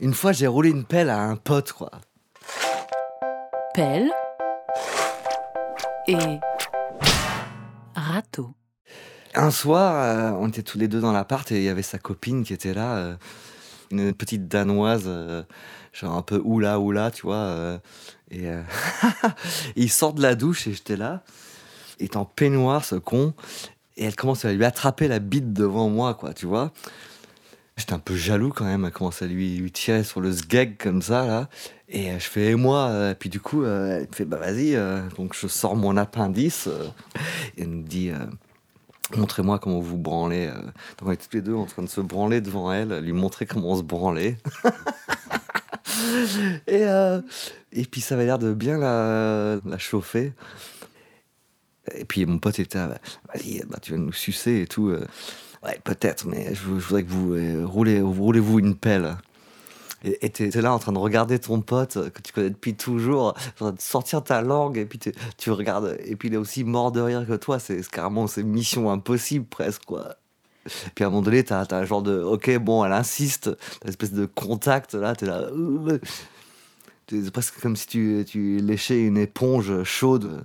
Une fois, j'ai roulé une pelle à un pote, quoi. Pelle et râteau. Un soir, euh, on était tous les deux dans l'appart et il y avait sa copine qui était là, euh, une petite danoise, euh, genre un peu oula oula, tu vois. et il sort de la douche et j'étais là. Il est en peignoir, ce con. Et elle commence à lui attraper la bite devant moi, quoi, tu vois. J'étais un peu jaloux quand même. Elle commence à lui, lui tirer sur le sgeg comme ça, là. Et euh, je fais, et moi euh, Puis du coup, euh, elle me fait, bah vas-y. donc je sors mon appendice. et elle me dit, montrez-moi comment vous branlez. Donc on est tous les deux en train de se branler devant elle, lui montrer comment on se branlait. et, et puis ça avait l'air de bien la, la chauffer. Et puis mon pote était, là, vas-y, bah, tu vas nous sucer et tout. Euh. Ouais, peut-être, mais je, vou- je voudrais que vous euh, roulez, roulez-vous une pelle. Et t'es t'es là en train de regarder ton pote euh, que tu connais depuis toujours, en train de sortir ta langue, et puis tu regardes, et puis il est aussi mort de rire que toi, c'est carrément c'est mission impossible presque, quoi. Puis à un moment donné, t'as as un genre de, ok, bon, elle insiste, une espèce de contact, là, t'es là. euh, C'est presque comme si tu, tu léchais une éponge chaude.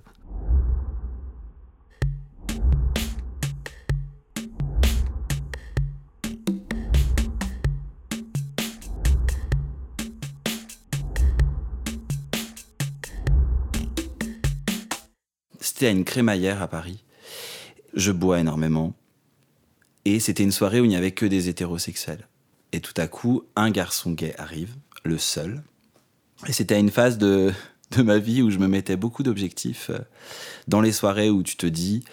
C'était à une crémaillère à Paris. Je bois énormément. Et c'était une soirée où il n'y avait que des hétérosexuels. Et tout à coup, un garçon gay arrive, le seul. Et c'était à une phase de, de ma vie où je me mettais beaucoup d'objectifs. euh, Dans les soirées où tu te dis,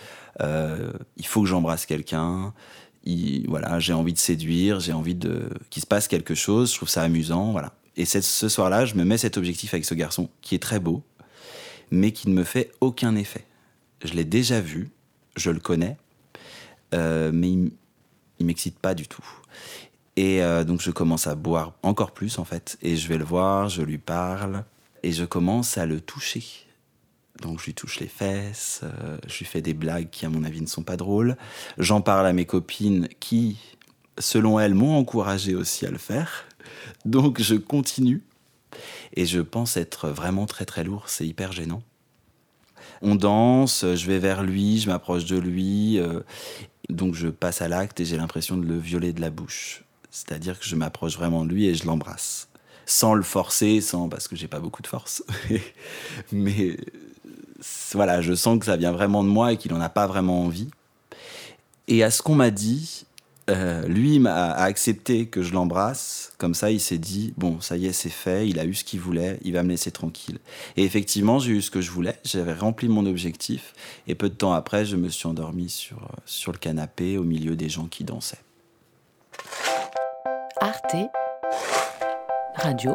euh, il faut que j'embrasse quelqu'un, il- voilà, j'ai envie de séduire, j'ai envie de qu'il se passe quelque chose, je trouve ça amusant, voilà. Et ce soir-là, je me mets cet objectif avec ce garçon qui est très beau, mais qui ne me fait aucun effet. Je l'ai déjà vu, je le connais, euh, mais il, il m'excite pas du tout. Et euh, donc je commence à boire encore plus en fait, et je vais le voir, je lui parle, et je commence à le toucher. Donc je lui touche les fesses, euh, je lui fais des blagues qui à mon avis ne sont pas drôles. J'en parle à mes copines qui, selon elles, m'ont encouragé aussi à le faire. Donc je continue. Et je pense être vraiment très très lourd, c'est hyper gênant. On danse, je vais vers lui, je m'approche de lui, euh, donc je passe à l'acte et j'ai l'impression de le violer de la bouche. C'est-à-dire que je m'approche vraiment de lui et je l'embrasse. Sans le forcer, sans parce que j'ai pas beaucoup de force. Mais c'est- voilà, je sens que ça vient vraiment de moi et qu'il en a pas vraiment envie. Et à ce qu'on m'a dit, euh, lui m'a accepté que je l'embrasse. Comme ça, il s'est dit bon, ça y est, c'est fait. Il a eu ce qu'il voulait. Il va me laisser tranquille. Et effectivement, j'ai eu ce que je voulais. J'avais rempli mon objectif. Et peu de temps après, je me suis endormi sur sur le canapé au milieu des gens qui dansaient. Arte Radio.